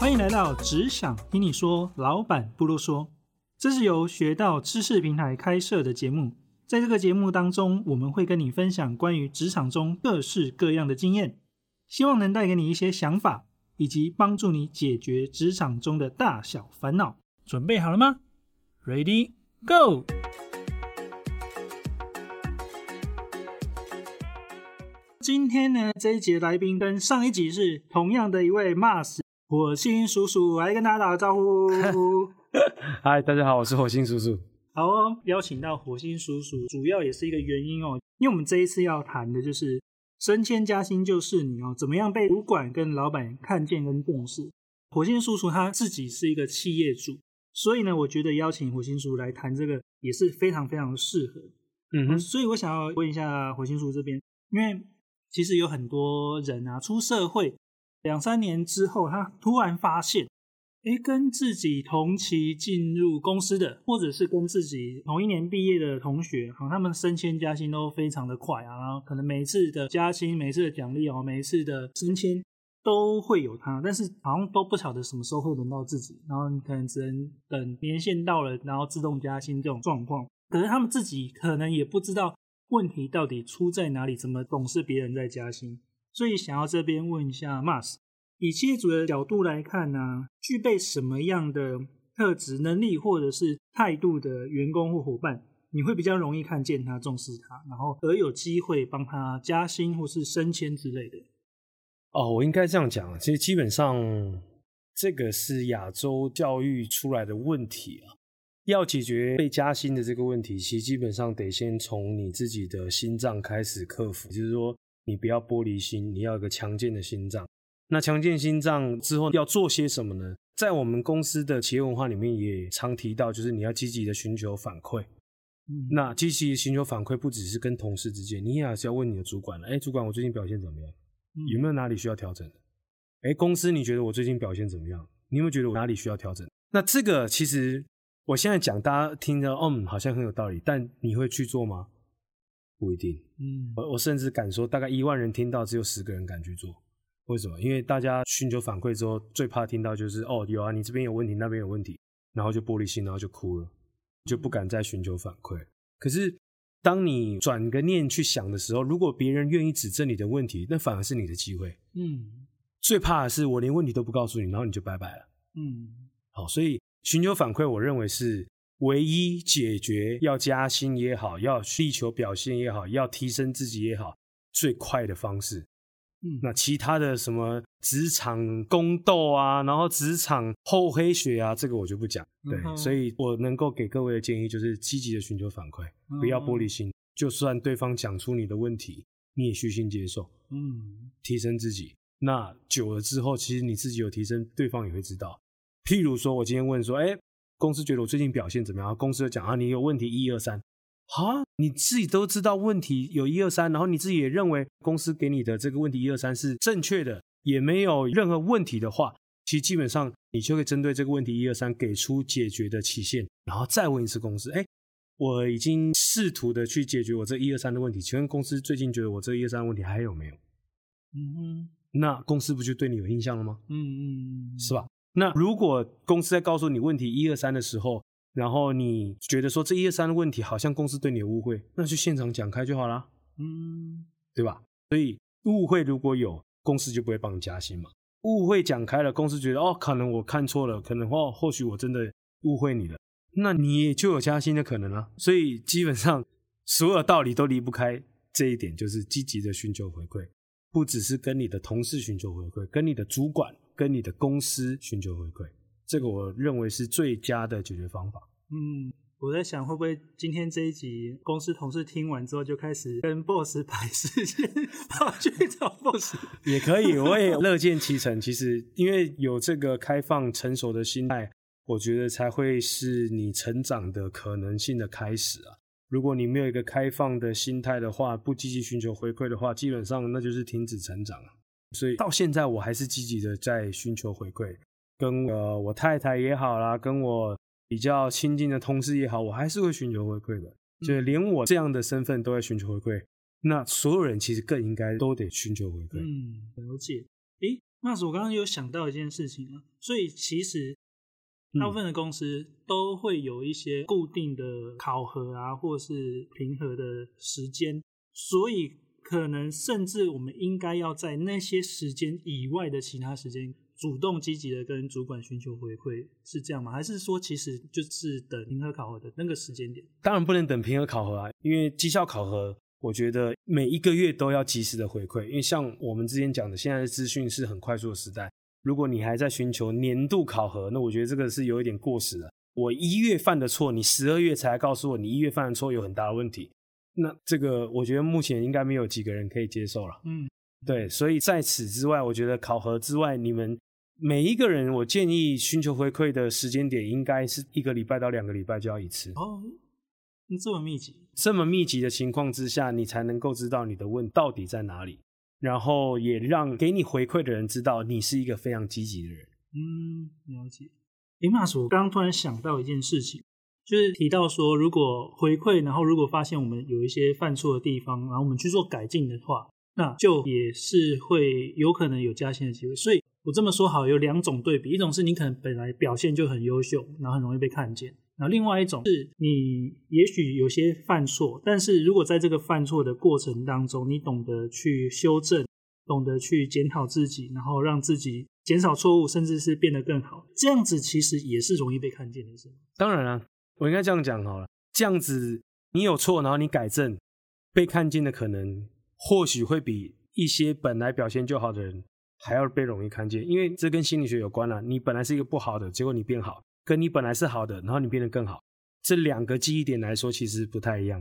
欢迎来到只想听你说，老板不啰嗦。这是由学到知识平台开设的节目，在这个节目当中，我们会跟你分享关于职场中各式各样的经验，希望能带给你一些想法，以及帮助你解决职场中的大小烦恼。准备好了吗？Ready Go！今天呢，这一节来宾跟上一集是同样的一位 Mars 火星叔叔，来跟大家打个招呼。嗨，大家好，我是火星叔叔。好哦，邀请到火星叔叔，主要也是一个原因哦，因为我们这一次要谈的就是升迁加薪就是你哦，怎么样被主管跟老板看见跟重视。火星叔叔他自己是一个企业主，所以呢，我觉得邀请火星叔来谈这个也是非常非常适合。嗯哼，所以我想要问一下火星叔这边，因为其实有很多人啊，出社会两三年之后，他突然发现，诶，跟自己同期进入公司的，或者是跟自己同一年毕业的同学，好，他们升迁加薪都非常的快啊，然后可能每次的加薪、每次的奖励哦、每次的升迁都会有他，但是好像都不晓得什么时候会轮到自己，然后你可能只能等年限到了，然后自动加薪这种状况。可是他们自己可能也不知道问题到底出在哪里，怎么总是别人在加薪，所以想要这边问一下，Mas，以企业主的角度来看呢、具备什么样的特质、能力或者是态度的员工或伙伴，你会比较容易看见他、重视他，然后而有机会帮他加薪或是升迁之类的。哦，我应该这样讲啊，其实基本上这个是亚洲教育出来的问题啊。要解决被加薪的这个问题，其实基本上得先从你自己的心脏开始克服，就是说你不要玻璃心，你要有个强健的心脏。那强健心脏之后要做些什么呢？在我们公司的企业文化里面也常提到，就是你要积极的寻求反馈。嗯，那积极地寻求反馈，不只是跟同事之间，你也还是要问你的主管了。哎，主管，我最近表现怎么样？有没有哪里需要调整的？哎，公司你觉得我最近表现怎么样？你有没有觉得我哪里需要调整？那这个其实我现在讲，大家听着，嗯，好像很有道理，但你会去做吗？不一定。嗯我我甚至敢说，大概一万人听到，只有十个人敢去做。为什么？因为大家寻求反馈之后，最怕听到就是哦，有啊，你这边有问题，那边有问题，然后就玻璃心，然后就哭了，就不敢再寻求反馈。可是，当你转个念去想的时候，如果别人愿意指正你的问题，那反而是你的机会。嗯最怕的是我连问题都不告诉你，然后你就拜拜了。嗯好，所以寻求反馈，我认为是唯一解决要加薪也好，要力求表现也好，要提升自己也好，最快的方式。嗯，那其他的什么职场宫斗啊，然后职场厚黑学啊，这个我就不讲。对，嗯所以我能够给各位的建议就是积极的寻求反馈，不要玻璃心。就算对方讲出你的问题，你也虚心接受，嗯提升自己。那久了之后，其实你自己有提升，对方也会知道。譬如说，我今天问说，哎，公司觉得我最近表现怎么样？公司就讲啊，你有问题一二三。啊，你自己都知道问题有一二三，然后你自己也认为公司给你的这个问题一二三是正确的，也没有任何问题的话，其实基本上你就会针对这个问题一二三给出解决的期限，然后再问一次公司，哎，我已经试图的去解决我这一二三的问题，请问公司最近觉得我这一二三问题还有没有？嗯嗯那公司不就对你有印象了吗？嗯嗯，是吧？那如果公司在告诉你问题一二三的时候，然后你觉得说这一二三的问题好像公司对你有误会，那就现场讲开就好啦，嗯对吧？所以误会如果有，公司就不会帮你加薪嘛。误会讲开了，公司觉得哦，可能我看错了，可能哦，或许我真的误会你了，那你也就有加薪的可能啊。所以基本上所有道理都离不开这一点，就是积极的寻求回馈，不只是跟你的同事寻求回馈，跟你的主管、跟你的公司寻求回馈，这个我认为是最佳的解决方法。嗯，我在想会不会今天这一集公司同事听完之后就开始跟 boss 排时间，跑去找 boss。也可以，我也乐见其成。其实，因为有这个开放、成熟的心态，我觉得才会是你成长的可能性的开始啊。如果你没有一个开放的心态的话，不积极寻求回馈的话，基本上那就是停止成长啊。所以到现在，我还是积极的在寻求回馈，跟呃我太太也好啦，跟我比较亲近的同事也好，我还是会寻求回馈的。就是连我这样的身份都在寻求回馈，那所有人其实更应该都得寻求回馈。嗯，了解。诶，那是我刚刚有想到一件事情啊，所以其实嗯大部分的公司都会有一些固定的考核啊，或是评核的时间，所以可能甚至我们应该要在那些时间以外的其他时间，主动积极的跟主管寻求回馈，是这样吗？还是说其实就是等评核考核的那个时间点？当然不能等评核考核啊，因为绩效考核，我觉得每一个月都要及时的回馈。因为像我们之前讲的，现在的资讯是很快速的时代，如果你还在寻求年度考核，那我觉得这个是有一点过时了。我一月犯的错，你十二月才告诉我你一月犯的错有很大的问题，那这个我觉得目前应该没有几个人可以接受了。嗯，对，所以在此之外，我觉得考核之外，你们每一个人，我建议寻求回馈的时间点应该是一个礼拜到两个礼拜就要一次。哦，你这么密集，这么密集的情况之下，你才能够知道你的问到底在哪里，然后也让给你回馈的人知道你是一个非常积极的人。嗯，了解。诶，马叔，我刚刚突然想到一件事情，就是提到说，如果回馈，然后如果发现我们有一些犯错的地方，然后我们去做改进的话，那就也是会有可能有加薪的机会。所以我这么说好，有两种对比，一种是你可能本来表现就很优秀，然后很容易被看见。然后另外一种是你也许有些犯错，但是如果在这个犯错的过程当中，你懂得去修正，懂得去检讨自己，然后让自己减少错误，甚至是变得更好，这样子其实也是容易被看见的，是吗？当然啊，我应该这样讲好了，这样子你有错，然后你改正，被看见的可能或许会比一些本来表现就好的人还要被容易看见，因为这跟心理学有关了、你本来是一个不好的，结果你变好，跟你本来是好的，然后你变得更好，这两个记忆点来说其实不太一样。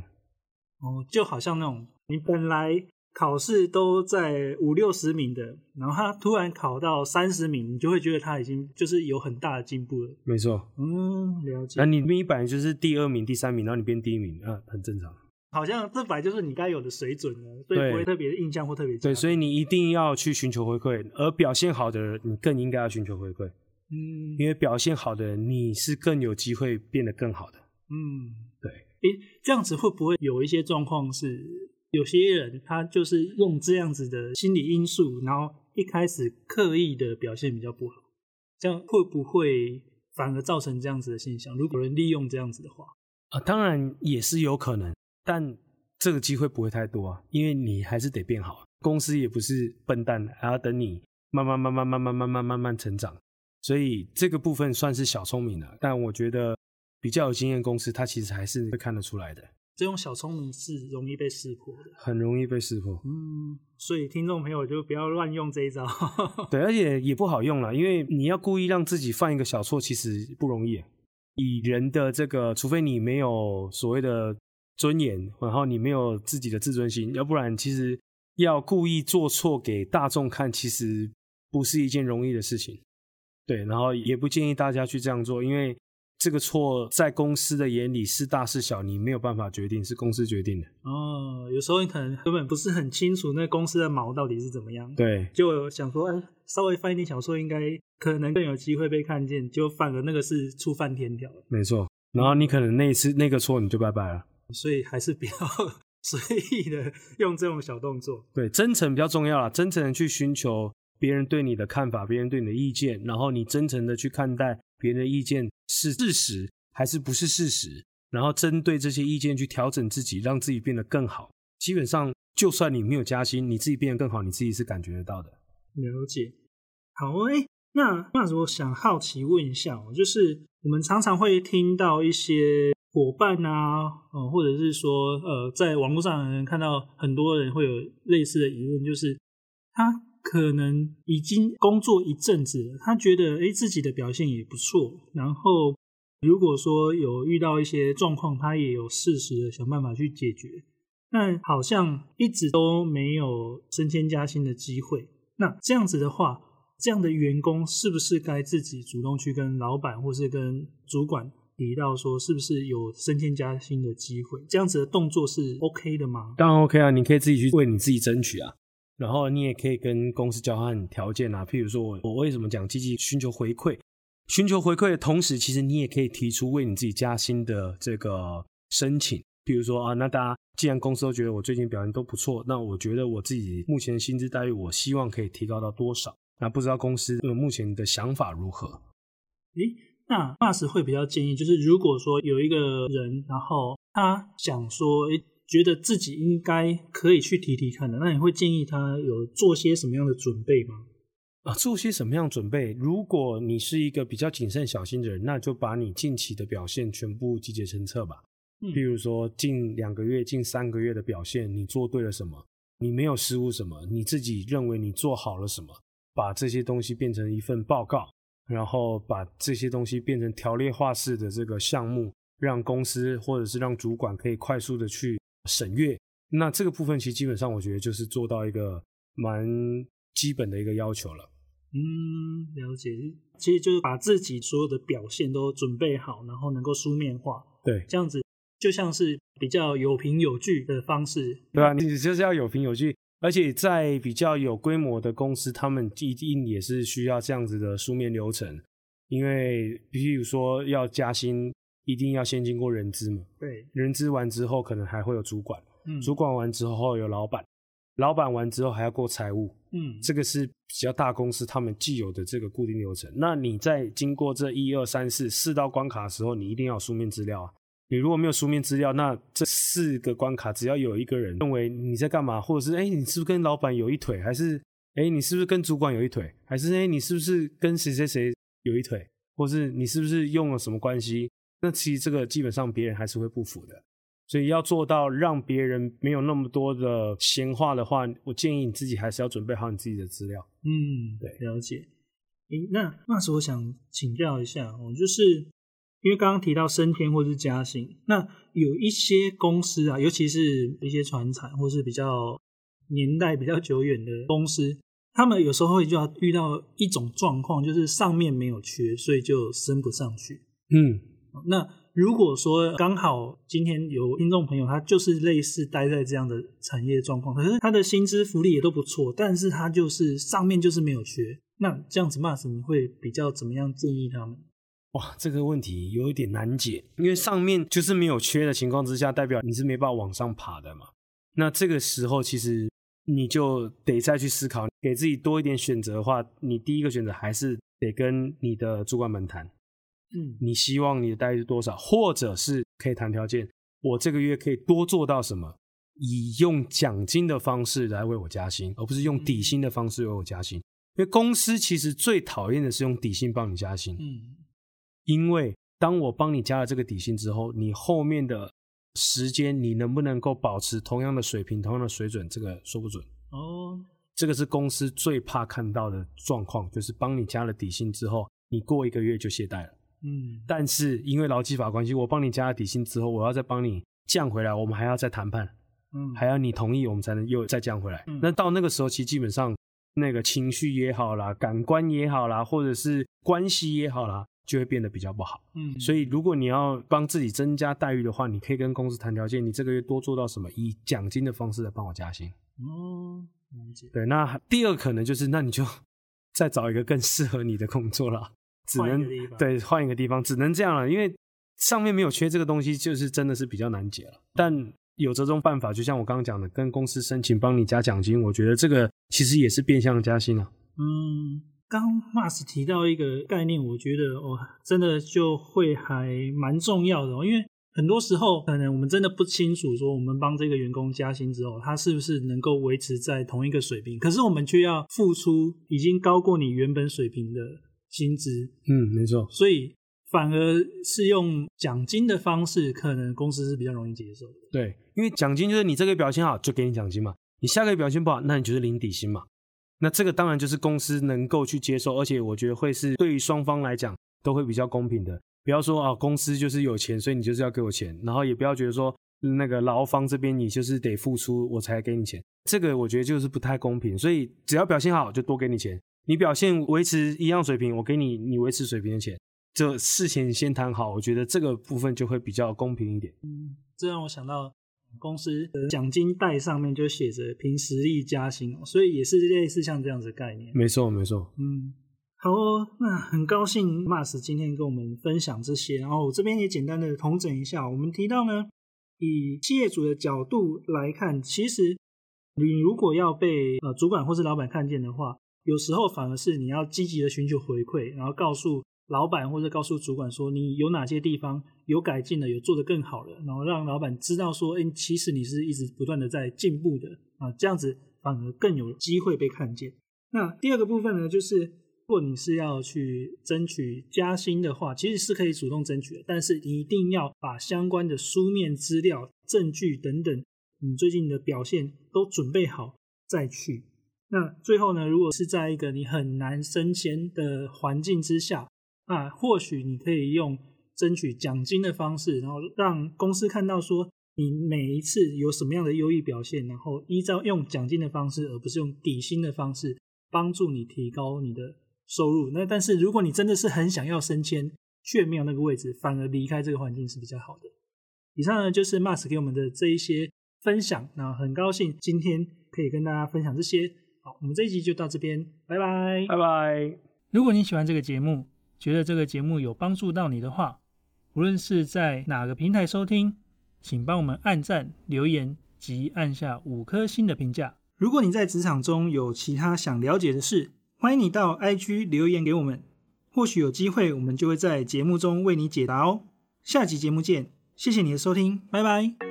哦，就好像那种你本来考试都在五六十名的，然后他突然考到三十名，你就会觉得他已经就是有很大的进步了。没错，嗯，了解那。你你本来就是第二名、第三名，然后你变第一名，啊，很正常。好像这本来就是你该有的水准了，所以不会特别印象或特别对，所以以你一定要去寻求回馈，而表现好的人，你更应该要寻求回馈，嗯因为表现好的人，你是更有机会变得更好的。嗯，对，诶，这样子会不会有一些状况是，有些人他就是用这样子的心理因素，然后一开始刻意的表现比较不好，这样会不会反而造成这样子的现象？如果人利用这样子的话，啊，当然也是有可能，但这个机会不会太多啊，因为你还是得变好，公司也不是笨蛋，还要等你慢慢慢慢慢慢慢慢慢慢成长，所以这个部分算是小聪明了。但我觉得比较有经验公司，它其实还是会看得出来的，这种小聪明是容易被识破的。很容易被识破。嗯，所以听众朋友就不要乱用这一招。对，而且也不好用了，因为你要故意让自己犯一个小错，其实不容易。以人的这个，除非你没有所谓的尊严，然后你没有自己的自尊心，要不然其实要故意做错给大众看，其实不是一件容易的事情。对，然后也不建议大家去这样做，因为这个错在公司的眼里是大是小，你没有办法决定，是公司决定的。哦，有时候你可能根本不是很清楚那公司的毛到底是怎么样，对，就想说，哎，稍微犯一点小错，应该可能更有机会被看见，就反而那个是触犯天条了，没错。然后你可能那一次那个错你就拜拜了。所以还是不要 随意的用这种小动作。对，真诚比较重要啦，真诚的去寻求别人对你的看法，别人对你的意见，然后你真诚的去看待别人的意见是事实还是不是事实，然后针对这些意见去调整自己，让自己变得更好。基本上，就算你没有加薪，你自己变得更好，你自己是感觉得到的。了解。好，哎，那那我想好奇问一下，就是我们常常会听到一些伙伴啊，呃，或者是说，呃，在网络上的人看到很多人会有类似的疑问，就是他可能已经工作一阵子了，他觉得哎自己的表现也不错，然后如果说有遇到一些状况，他也有适时的想办法去解决，但好像一直都没有升迁加薪的机会。那这样子的话，这样的员工是不是该自己主动去跟老板或是跟主管提到说，是不是有升迁加薪的机会？这样子的动作是 OK 的吗？当然 OK 啊，你可以自己去为你自己争取啊。然后你也可以跟公司交换条件啊，譬如说我我为什么讲积极寻求回馈？寻求回馈的同时，其实你也可以提出为你自己加薪的这个申请。比如说啊，那大家既然公司都觉得我最近表现都不错，那我觉得我自己目前的薪资待遇，我希望可以提高到多少？那不知道公司目前的想法如何？诶，那 Mas 会比较建议，就是如果说有一个人，然后他想说，诶，觉得自己应该可以去提提看的，那你会建议他有做些什么样的准备吗？啊，做些什么样准备？如果你是一个比较谨慎小心的人，那就把你近期的表现全部集结成册吧。嗯比如说近两个月、近三个月的表现，你做对了什么？你没有失误什么？你自己认为你做好了什么？把这些东西变成一份报告，然后把这些东西变成条列化式的这个项目，让公司或者是让主管可以快速的去审阅。那这个部分其实基本上我觉得就是做到一个蛮基本的一个要求了。嗯，了解，其实就是把自己所有的表现都准备好，然后能够书面化，对，这样子就像是比较有凭有据的方式。对啊，你就是要有凭有据，而且在比较有规模的公司，他们一定也是需要这样子的书面流程，因为比如说要加薪，一定要先经过人资嘛，对，人资完之后可能还会有主管，嗯，主管完之后有老板，老板完之后还要过财务，嗯，这个是比较大公司他们既有的这个固定流程。那你在经过这一二三四四道关卡的时候，你一定要有书面资料啊。你如果没有书面资料，那这四个关卡只要有一个人认为你在干嘛，或者是哎你是不是跟老板有一腿，还是哎你是不是跟主管有一腿，还是哎你是不是跟谁谁谁有一腿，或是你是不是用了什么关系？那其实这个基本上别人还是会不服的。所以要做到让别人没有那么多的闲话的话，我建议你自己还是要准备好你自己的资料。嗯，对了解。诶，那那时候我想请教一下，哦，就是因为刚刚提到升迁或是加薪，那有一些公司啊，尤其是一些传产或是比较年代比较久远的公司，他们有时候会就要遇到一种状况，就是上面没有缺，所以就升不上去。嗯，那如果说刚好今天有听众朋友，他就是类似待在这样的产业状况，可是他的薪资福利也都不错，但是他就是上面就是没有缺，那这样子 Mars 你会比较怎么样建议他们？哇，这个问题有一点难解，因为上面就是没有缺的情况之下，代表你是没办法往上爬的嘛。那这个时候其实你就得再去思考，给自己多一点选择的话，你第一个选择还是得跟你的主管们谈，嗯你希望你的待遇是多少，或者是可以谈条件，我这个月可以多做到什么，以用奖金的方式来为我加薪，而不是用底薪的方式为我加薪。因为公司其实最讨厌的是用底薪帮你加薪，嗯因为当我帮你加了这个底薪之后，你后面的时间你能不能够保持同样的水平、同样的水准，这个说不准。哦这个是公司最怕看到的状况，就是帮你加了底薪之后，你过一个月就懈怠了。嗯但是因为劳基法关系，我帮你加了底薪之后，我要再帮你降回来，我们还要再谈判，嗯还要你同意，我们才能又再降回来。嗯那到那个时候，其实基本上那个情绪也好啦，感官也好啦，或者是关系也好啦，就会变得比较不好。嗯，所以如果你要帮自己增加待遇的话，你可以跟公司谈条件，你这个月多做到什么，以奖金的方式来帮我加薪。哦对，那第二可能就是，那你就 再找一个更适合你的工作了，只能对换一个地方，只能这样了，因为上面没有缺这个东西，就是真的是比较难解了。但有这种办法，就像我刚刚讲的，跟公司申请帮你加奖金，我觉得这个其实也是变相的加薪啊。嗯，刚 Mars 提到一个概念，我觉得哦，真的就会还蛮重要的、哦，因为很多时候可能我们真的不清楚，说我们帮这个员工加薪之后，他是不是能够维持在同一个水平，可是我们却要付出已经高过你原本水平的薪资，嗯，没错，所以反而是用奖金的方式，可能公司是比较容易接受的。对，因为奖金就是你这个表现好就给你奖金嘛，你下个月表现不好，那你就是零底薪嘛。那这个当然就是公司能够去接受，而且我觉得会是对于双方来讲都会比较公平的。不要说啊，公司就是有钱，所以你就是要给我钱，然后也不要觉得说那个劳方这边你就是得付出我才给你钱，这个我觉得就是不太公平。所以只要表现好就多给你钱，你表现维持一样水平，我给你你维持水平的钱。这事前先谈好，我觉得这个部分就会比较公平一点。嗯这让我想到公司的奖金袋上面就写着“凭实力加薪”哦，所以也是类似像这样子的概念。没错，没错。嗯，好哦，那很高兴 Mars 今天跟我们分享这些，然后我这边也简单的统整一下，我们提到呢，以企业主的角度来看，其实你如果要被呃主管或是老板看见的话，有时候反而是你要积极的寻求回馈，然后告诉老板或者告诉主管说你有哪些地方有改进了，有做得更好了，然后让老板知道说，哎，其实你是一直不断的在进步的啊，这样子反而更有机会被看见。那第二个部分呢，就是如果你是要去争取加薪的话，其实是可以主动争取的，但是一定要把相关的书面资料、证据等等，你最近的表现都准备好再去。那最后呢，如果是在一个你很难升迁的环境之下，啊，或许你可以用争取奖金的方式，然后让公司看到说你每一次有什么样的优异表现，然后依照用奖金的方式，而不是用底薪的方式。帮助你提高你的收入。那但是如果你真的是很想要升迁，却没有那个位置，反而离开这个环境是比较好的。以上呢就是 Mas 给我们的这一些分享。那很高兴今天可以跟大家分享这些。好，我们这一集就到这边，拜拜，拜拜。如果你喜欢这个节目，觉得这个节目有帮助到你的话，无论是在哪个平台收听，请帮我们按赞、留言及按下五颗星的评价。如果你在职场中有其他想了解的事，欢迎你到 IG 留言给我们，或许有机会我们就会在节目中为你解答哦。下集节目见，谢谢你的收听，拜拜。